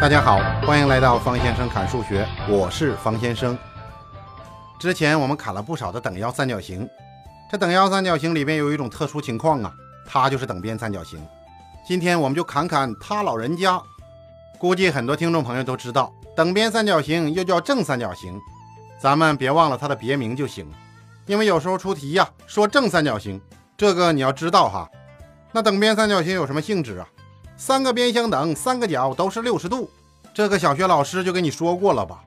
大家好，欢迎来到方先生侃数学，我是方先生。之前我们砍了不少的等腰三角形，这等腰三角形里边有一种特殊情况啊，它就是等边三角形。今天我们就砍砍他老人家。估计很多听众朋友都知道，等边三角形又叫正三角形，咱们别忘了它的别名就行。因为有时候出题呀，说正三角形，这个你要知道哈。那等边三角形有什么性质啊？三个边相等，三个角都是六十度，这个小学老师就跟你说过了吧？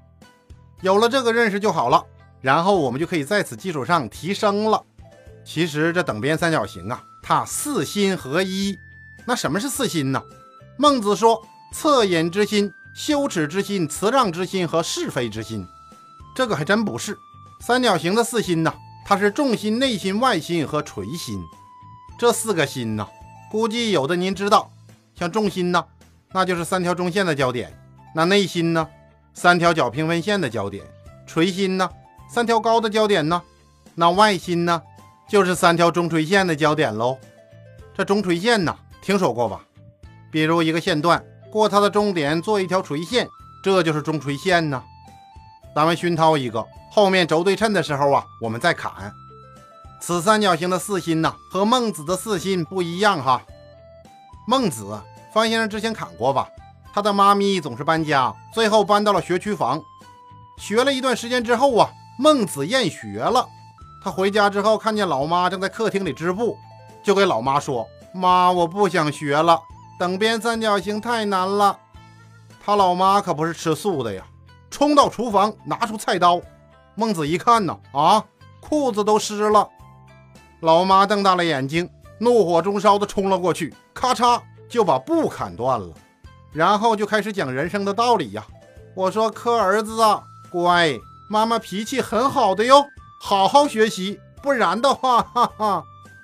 有了这个认识就好了，然后我们就可以在此基础上提升了。其实这等边三角形啊，它四心合一。那什么是四心呢？孟子说：恻隐之心、羞耻之心、辞让之心和是非之心。这个还真不是。三角形的四心呢，它是重心、内心、外心和垂心。这四个心呢，估计有的您知道。像重心呢，那就是三条中线的交点；那内心呢，三条角平分线的交点；垂心呢，三条高的交点呢；那外心呢，就是三条中垂线的交点喽。这中垂线呢，听说过吧？比如一个线段过它的中点做一条垂线，这就是中垂线呢。咱们熏陶一个，后面轴对称的时候啊，我们再砍。此三角形的四心呢，和孟子的四心不一样哈。孟子。方先生之前砍过吧？他的妈咪总是搬家，最后搬到了学区房。学了一段时间之后啊，孟子厌学了。他回家之后，看见老妈正在客厅里织布，就给老妈说：“妈，我不想学了，等边三角形太难了。”他老妈可不是吃素的呀，冲到厨房拿出菜刀。孟子一看呢，啊，裤子都湿了。老妈瞪大了眼睛，怒火中烧的冲了过去，咔嚓。就把布砍断了，然后就开始讲人生的道理呀。我说：“可儿子啊，乖，妈妈脾气很好的哟，好好学习，不然的话，哈哈。”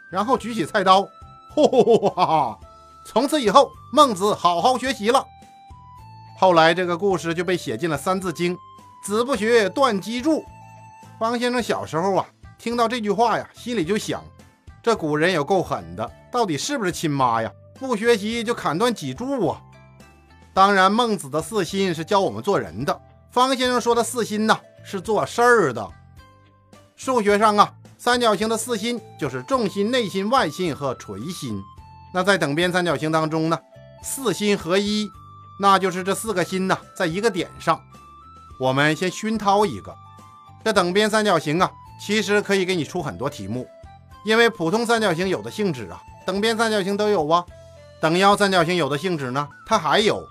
然后举起菜刀，呼呼呼哈哈。从此以后，孟子好好学习了。后来这个故事就被写进了《三字经》：“子不学，断机杼。”方先生小时候啊，听到这句话呀，心里就想：这古人也够狠的，到底是不是亲妈呀？不学习就砍断脊柱啊！当然，孟子的四心是教我们做人的。方先生说的四心呢，是做事儿的。数学上啊，三角形的四心就是重心、内心、外心和垂心。那在等边三角形当中呢，四心合一，那就是这四个心呢，在一个点上。我们先熏陶一个，这等边三角形啊，其实可以给你出很多题目，因为普通三角形有的性质啊，等边三角形都有啊。等腰三角形有的性质呢，它还有，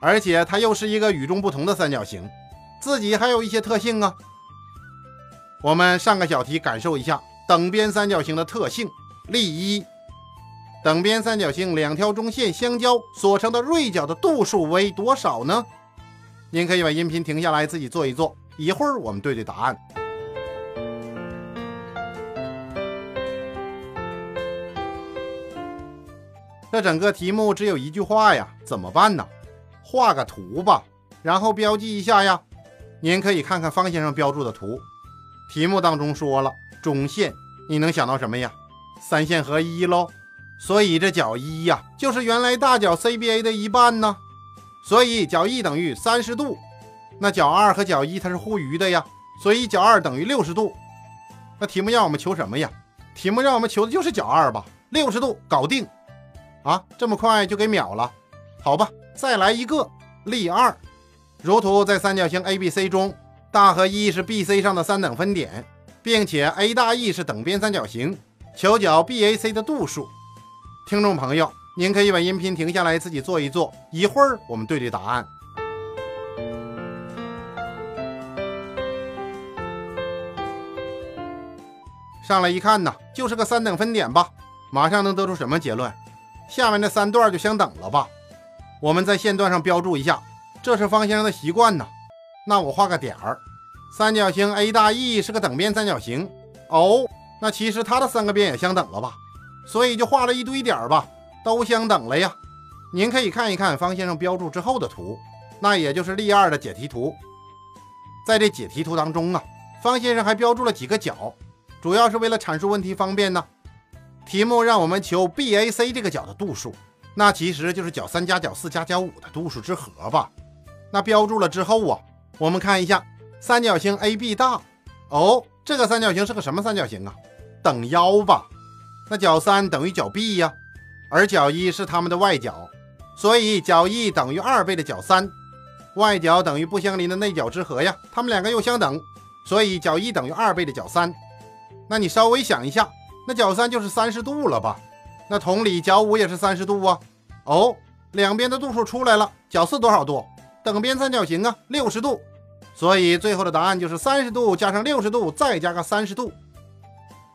而且它又是一个与众不同的三角形，自己还有一些特性啊。我们上个小题感受一下等边三角形的特性。例一：等边三角形两条中线相交所成的锐角的度数为多少呢？您可以把音频停下来自己做一做，一会儿我们对对答案。这整个题目只有一句话呀，怎么办呢？画个图吧，然后标记一下呀。您可以看看方先生标注的图。题目当中说了中线，你能想到什么呀？三线合一喽。所以这角一呀，就是原来大角 CBA 的一半呢。所以角一等于三十度。那角二和角一它是互余的呀，所以角二等于六十度。那题目让我们求什么呀？题目让我们求的就是角二吧？六十度搞定。啊，这么快就给秒了？好吧，再来一个例二。如图在三角形 ABC 中，大和 E 是 BC 上的三等分点，并且 A 大 E 是等边三角形，求角 BAC 的度数。听众朋友，您可以把音频停下来自己做一做，一会儿我们对对答案。上来一看呢，就是个三等分点吧？马上能得出什么结论？下面这三段就相等了吧？我们在线段上标注一下，这是方先生的习惯呢。那我画个点儿。三角形 A 大 E 是个等边三角形哦，那其实它的三个边也相等了吧？所以就画了一堆点儿吧，都相等了呀。您可以看一看方先生标注之后的图，那也就是例二的解题图。在这解题图当中啊，方先生还标注了几个角，主要是为了阐述问题方便呢。题目让我们求 BAC 这个角的度数，那其实就是角三加角四加角五的度数之和吧。那标注了之后啊，我们看一下三角形 AB 大。哦，这个三角形是个什么三角形啊？等腰吧。那角三等于角 B 呀，而角一是它们的外角，所以角一等于二倍的角三。外角等于不相邻的内角之和呀，它们两个又相等，所以角一等于二倍的角三。那你稍微想一下，那角三就是三十度了吧？那同理，角五也是三十度啊。哦，两边的度数出来了，角四多少度？等边三角形啊，六十度。所以最后的答案就是三十度加上六十度再加个三十度。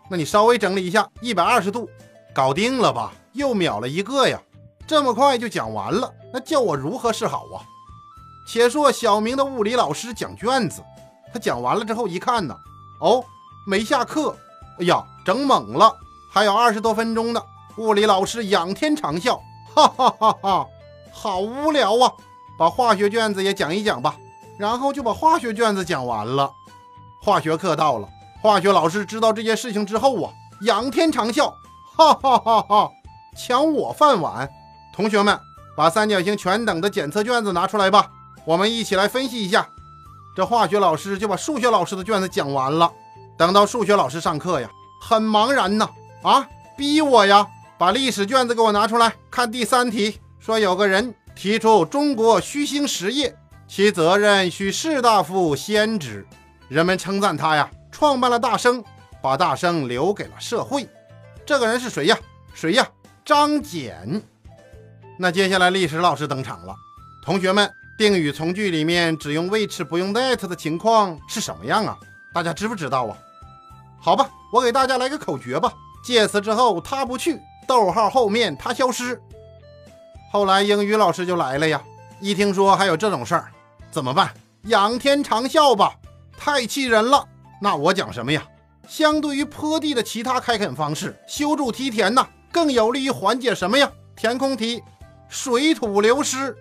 那你稍微整理一下，一百二十度，搞定了吧？又秒了一个呀！这么快就讲完了，那叫我如何是好啊？且说小明的物理老师讲卷子，他讲完了之后一看呢，哦，没下课。哎呀，整懵了，还有二十多分钟呢。物理老师仰天长啸，哈哈哈哈，好无聊啊！把化学卷子也讲一讲吧。然后就把化学卷子讲完了。化学课到了，化学老师知道这件事情之后啊，仰天长啸，哈哈哈哈，抢我饭碗！同学们，把三角形全等的检测卷子拿出来吧。我们一起来分析一下。这化学老师就把数学老师的卷子讲完了。等到数学老师上课呀，很茫然呐。啊，逼我呀！把历史卷子给我拿出来，看第三题，说有个人提出中国虚兴实业，其责任需士大夫先知。人们称赞他呀，创办了大生，把大生留给了社会。这个人是谁呀？谁呀？张謇。那接下来历史老师登场了，同学们。定语从句里面只用 which 不用 that 的情况是什么样啊？大家知不知道啊？好吧，我给大家来个口诀吧。介词之后他不去，逗号后面他消失。后来英语老师就来了呀，一听说还有这种事儿，怎么办？仰天长啸吧，太气人了。那我讲什么呀？相对于坡地的其他开垦方式，修筑梯田呢，更有利于缓解什么呀？填空题，水土流失。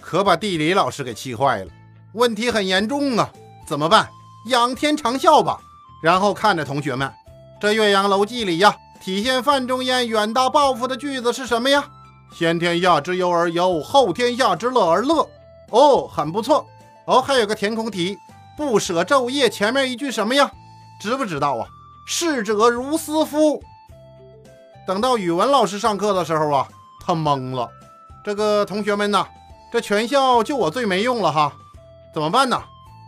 可把地理老师给气坏了，问题很严重啊！怎么办？仰天长啸吧。然后看着同学们，这《岳阳楼记》里呀，体现范仲淹远大抱负的句子是什么呀？先天下之忧而忧，后天下之乐而乐。哦，很不错。哦，还有个填空题，不舍昼夜前面一句什么呀？知不知道啊？逝者如斯夫。等到语文老师上课的时候啊，他懵了。这个同学们呢？这全校就我最没用了哈，怎么办呢？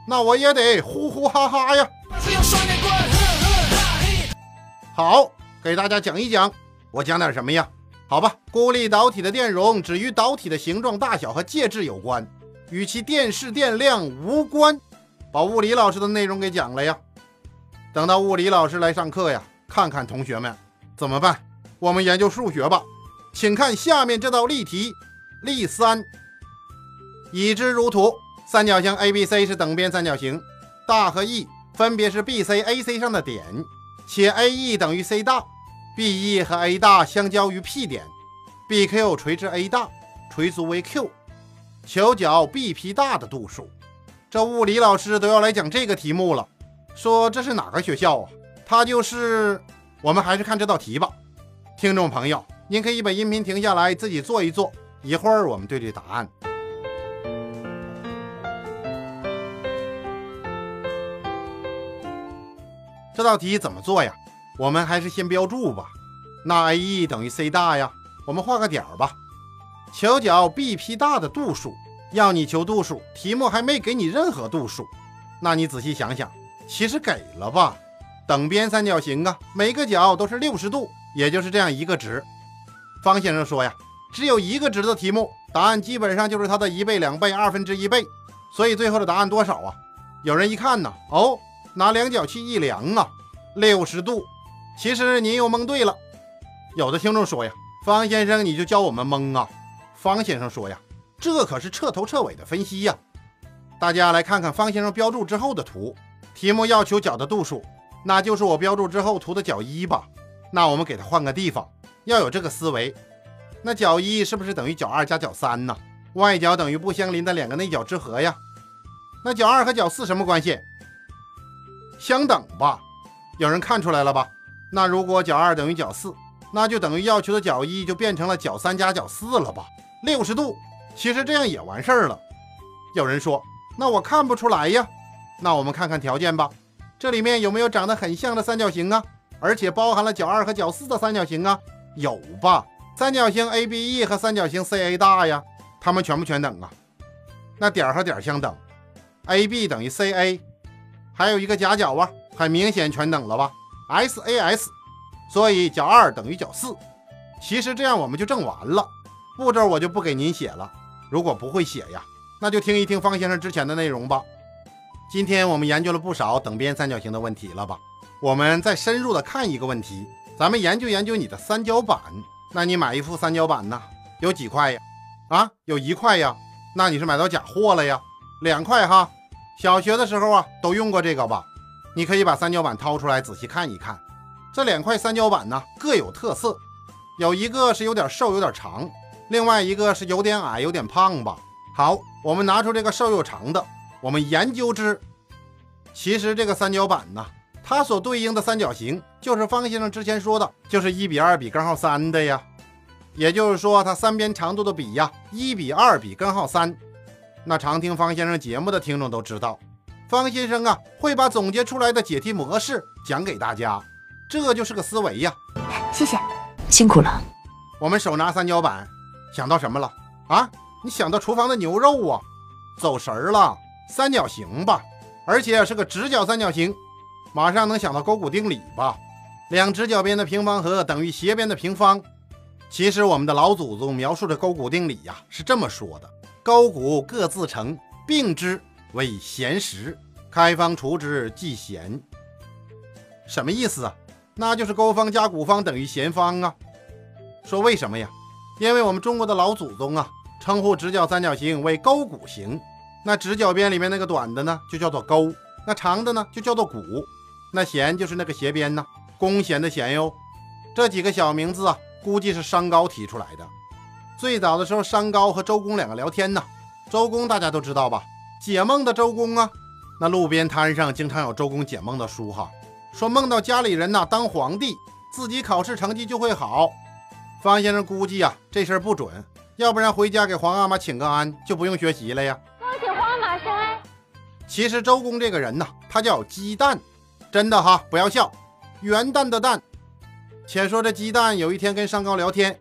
那我也得呼呼哈哈呀！好，给大家讲一讲，我讲点什么呀？好吧，孤立导体的电容只与导体的形状大小和介质有关，与其电势电量无关。把物理老师的内容给讲了呀。等到物理老师来上课呀，看看同学们怎么办？我们研究数学吧，请看下面这道例题，例三。已知如图，三角形 ABC 是等边三角形，大和 E 分别是 BC、AC 上的点，且 AE 等于 C 大，BE 和 A 大相交于 P 点，BQ 垂直 A 大，垂足为 Q，求角 BP 大的度数。这物理老师都要来讲这个题目了，说这是哪个学校啊？它就是……我们还是看这道题吧。听众朋友，您可以把音频停下来，自己做一做，一会儿我们对对答案。这道题怎么做呀？我们还是先标注吧。那 AE 等于 C 大呀，我们画个点吧。求角 BP 大的度数，要你求度数，题目还没给你任何度数。那你仔细想想，其实给了吧？等边三角形啊，每个角都是六十度，也就是这样一个值。方先生说呀，只有一个值的题目，答案基本上就是它的一倍、两倍、二分之一倍。所以最后的答案多少啊？有人一看呢，哦。拿量角器一量啊，六十度。其实您又蒙对了。有的听众说呀，方先生你就教我们蒙啊。方先生说呀，这可是彻头彻尾的分析呀。大家来看看方先生标注之后的图。题目要求角的度数，那就是我标注之后图的角一吧。那我们给它换个地方，要有这个思维。那角一是不是等于角二加角三呢？外角等于不相邻的两个内角之和呀。那角二和角四什么关系？相等吧，有人看出来了吧？那如果角二等于角四，那就等于要求的角一就变成了角三加角四了吧？六十度，其实这样也完事儿了。有人说，那我看不出来呀。那我们看看条件吧，这里面有没有长得很像的三角形啊？而且包含了角二和角四的三角形啊？有吧？三角形 ABE 和三角形 CA 大呀，它们全不全等啊？那点和点相等，AB 等于 CA，还有一个夹角啊，很明显全等了吧？SAS，所以角二等于角四。其实这样我们就证完了，步骤我就不给您写了。如果不会写呀，那就听一听方先生之前的内容吧。今天我们研究了不少等边三角形的问题了吧？我们再深入的看一个问题，咱们研究研究你的三角板。那你买一副三角板呢？有几块呀？啊，有一块呀。那你是买到假货了呀？两块哈。小学的时候啊，都用过这个吧？你可以把三角板掏出来仔细看一看。这两块三角板呢，各有特色。有一个是有点瘦有点长，另外一个是有点矮有点胖吧。好，我们拿出这个瘦又长的，我们研究之。其实这个三角板呢，它所对应的三角形就是方先生之前说的，就是一比二比根号三的呀。也就是说，它三边长度的比呀，一比二比根号三。那常听方先生节目的听众都知道，方先生啊会把总结出来的解题模式讲给大家，这就是个思维呀。谢谢。辛苦了。我们手拿三角板，想到什么了啊？你想到厨房的牛肉啊？走神儿了。三角形吧，而且是个直角三角形，马上能想到勾股定理吧？两直角边的平方和等于斜边的平方。其实我们的老祖宗描述的勾股定理呀，是这么说的：勾股各自成，并之为弦实，开方除之即弦。什么意思啊？那就是勾方加股方等于弦方啊。说为什么呀？因为我们中国的老祖宗啊，称呼直角三角形为勾股形。那直角边里面那个短的呢，就叫做勾；那长的呢，就叫做股。那弦就是那个斜边呢，弓弦的弦哟。这几个小名字啊，估计是商高提出来的。最早的时候，山高和周公两个聊天呢。周公大家都知道吧？解梦的周公啊，那路边摊上经常有周公解梦的书哈。说梦到家里人呐当皇帝，自己考试成绩就会好。方先生估计啊，这事儿不准，要不然回家给皇阿玛请个安，就不用学习了呀。恭喜皇阿玛升安。其实周公这个人呐，他叫鸡蛋，真的哈，不要笑，元旦的旦。且说这鸡蛋有一天跟山高聊天，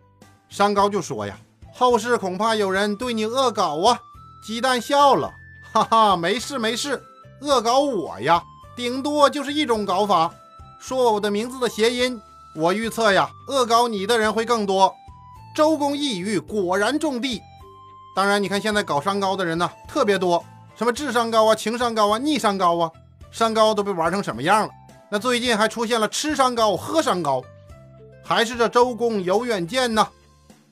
山高就说呀，后世恐怕有人对你恶搞啊。鸡蛋笑了，哈哈，没事没事，恶搞我呀。顶多就是一种搞法，说我的名字的谐音。我预测呀，恶搞你的人会更多。周公一语果然中地。当然，你看现在搞商高的人呢，特别多，什么智商高啊、情商高啊、逆商高啊，商高都被玩成什么样了？那最近还出现了吃商高、喝商高，还是这周公有远见呢？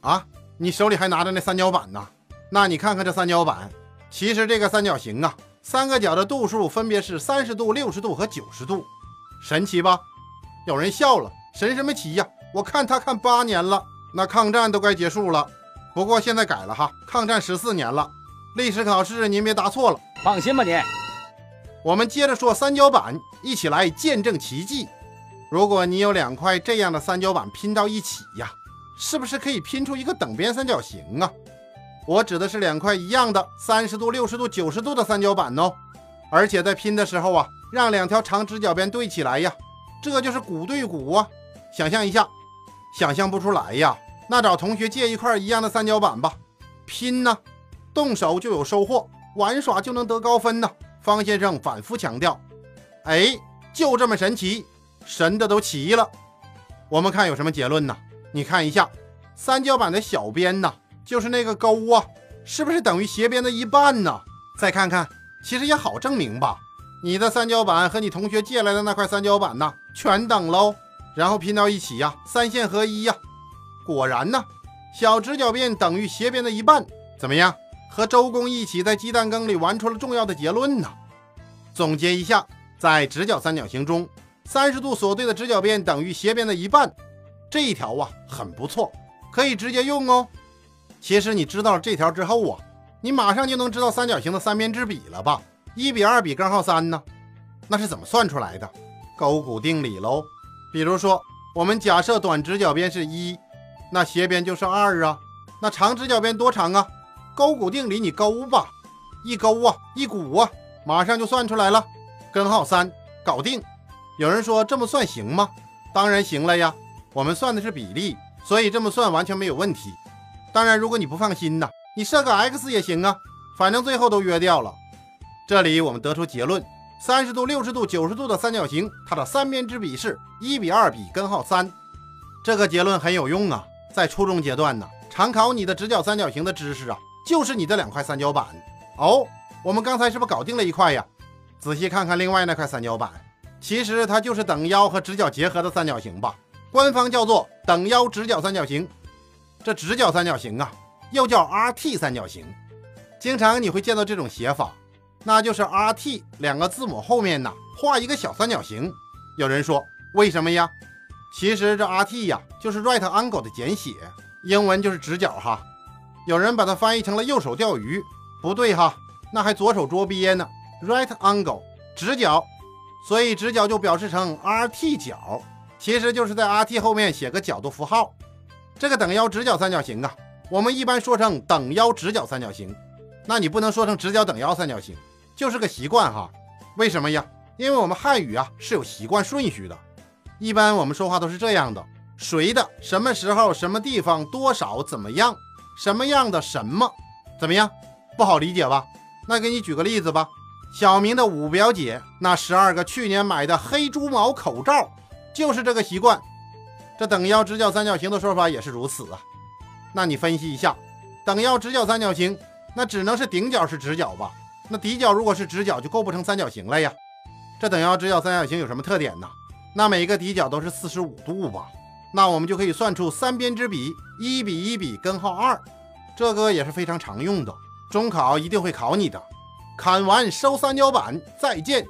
啊，你手里还拿着那三角板呢？那你看看这三角板，其实这个三角形啊。三个角的度数分别是三十度、六十度和九十度，神奇吧？有人笑了，神什么奇呀？我看他看八年了，那抗战都该结束了。不过现在改了哈，抗战十四年了。历史考试您别答错了，放心吧你。我们接着说三角板，一起来见证奇迹。如果你有两块这样的三角板拼到一起呀，是不是可以拼出一个等边三角形啊？我指的是两块一样的三十度、六十度、九十度的三角板哦，而且在拼的时候啊，让两条长直角边对起来呀，这就是骨对骨啊。想象一下，想象不出来呀，那找同学借一块一样的三角板吧，拼呢，动手就有收获，玩耍就能得高分呢。方先生反复强调，哎，就这么神奇，神的都齐了。我们看有什么结论呢？你看一下三角板的小边呢。就是那个勾啊，是不是等于斜边的一半呢？再看看，其实也好证明吧。你的三角板和你同学借来的那块三角板呢，全等喽，然后拼到一起呀，三线合一呀。果然呢，小直角边等于斜边的一半。怎么样？和周公一起在鸡蛋羹里玩出了重要的结论呢？总结一下，在直角三角形中，三十度所对的直角边等于斜边的一半，这一条啊很不错，可以直接用哦。其实你知道这条之后啊，你马上就能知道三角形的三边之比了吧？一比二比根号三呢？那是怎么算出来的？勾股定理喽。比如说，我们假设短直角边是一，那斜边就是二啊。那长直角边多长啊？勾股定理你勾吧，一勾啊，一股啊，马上就算出来了。根号三，搞定。有人说这么算行吗？当然行了呀，我们算的是比例，所以这么算完全没有问题。当然，如果你不放心呢，你设个 x 也行啊，反正最后都约掉了。这里我们得出结论：三十度、六十度、九十度的三角形，它的三边之比是一比二比根号三。这个结论很有用啊，在初中阶段呢，常考你的直角三角形的知识啊，就是你的两块三角板。哦，我们刚才是不是搞定了一块呀？仔细看看另外那块三角板。其实它就是等腰和直角结合的三角形吧，官方叫做等腰直角三角形。这直角三角形啊，又叫 RT 三角形。经常你会见到这种写法，那就是 RT 两个字母后面呢画一个小三角形。有人说为什么呀？其实这 RT 呀就是 Right Angle 的简写，英文就是直角哈。有人把它翻译成了右手钓鱼，不对哈，那还左手捉鳖呢。Right Angle 直角。所以直角就表示成 RT 角，其实就是在 RT 后面写个角度符号。这个等腰直角三角形啊，我们一般说成等腰直角三角形。那你不能说成直角等腰三角形，就是个习惯哈。为什么呀？因为我们汉语啊是有习惯顺序的。一般我们说话都是这样的：谁的什么时候什么地方多少怎么样什么样的什么怎么样？不好理解吧？那给你举个例子吧。小明的五表姐那十二个去年买的黑猪毛口罩，就是这个习惯。这等腰直角三角形的说法也是如此啊。那你分析一下，等腰直角三角形，那只能是顶角是直角吧？那底角如果是直角，就构不成三角形了呀。这等腰直角三角形有什么特点呢？那每一个底角都是四十五度吧？那我们就可以算出三边之比一比一比根号二，这个也是非常常用的，中考一定会考你的。砍完收三角板，再见。